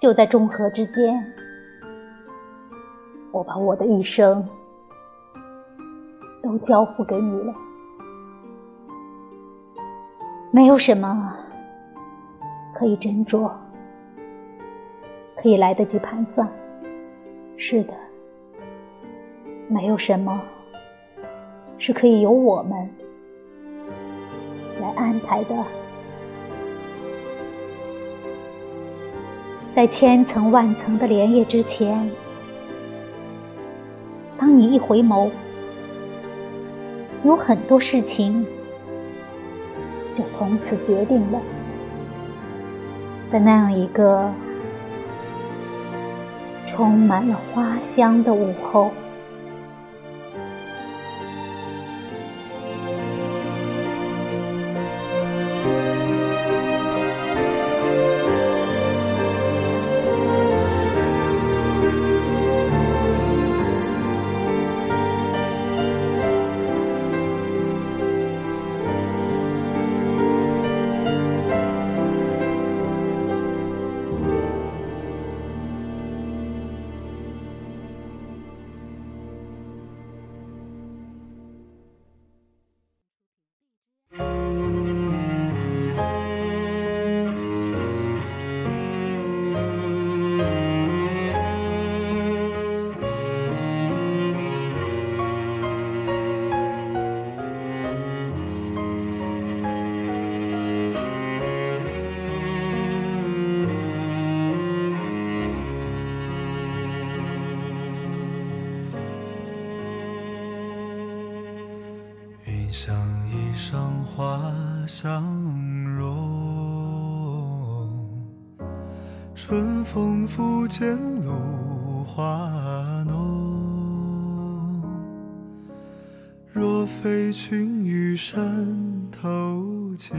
就在中河之间。我把我的一生都交付给你了，没有什么可以斟酌，可以来得及盘算。是的，没有什么是可以由我们来安排的。在千层万层的莲叶之前，当你一回眸，有很多事情就从此决定了。在那样一个充满了花香的午后。像一裳花香融，春风拂槛露华浓。若非群玉山头见，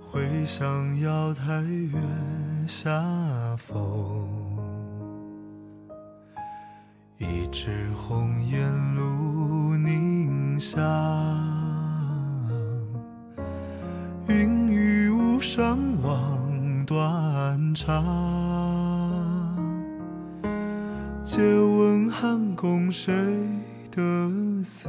会向瑶台月下逢。一枝红艳露凝香，云雨巫山枉断肠。借问汉宫谁得似？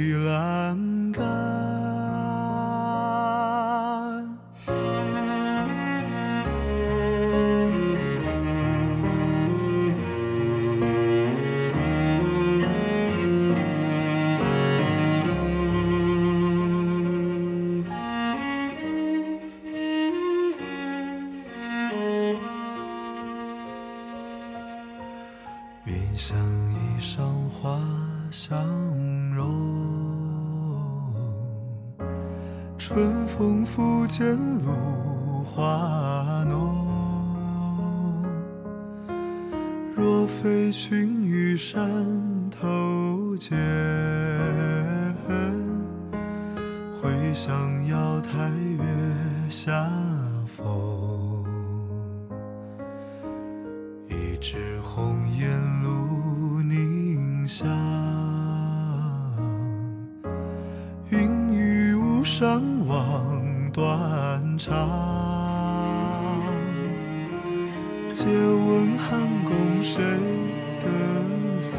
云想衣裳花相融，春风拂槛露华浓。若非群玉山头见，会向瑶台月下逢。一枝红雨巫霜望断肠。借问汉宫谁得似？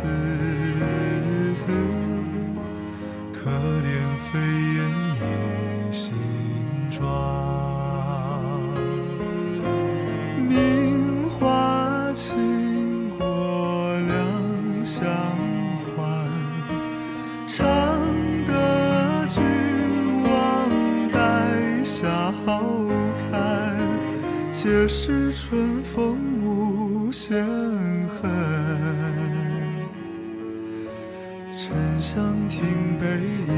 是春风无限恨，沉香亭北倚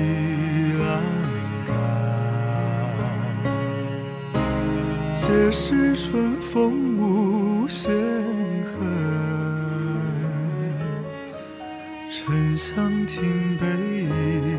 栏杆，皆是春风无限恨，沉香亭北倚。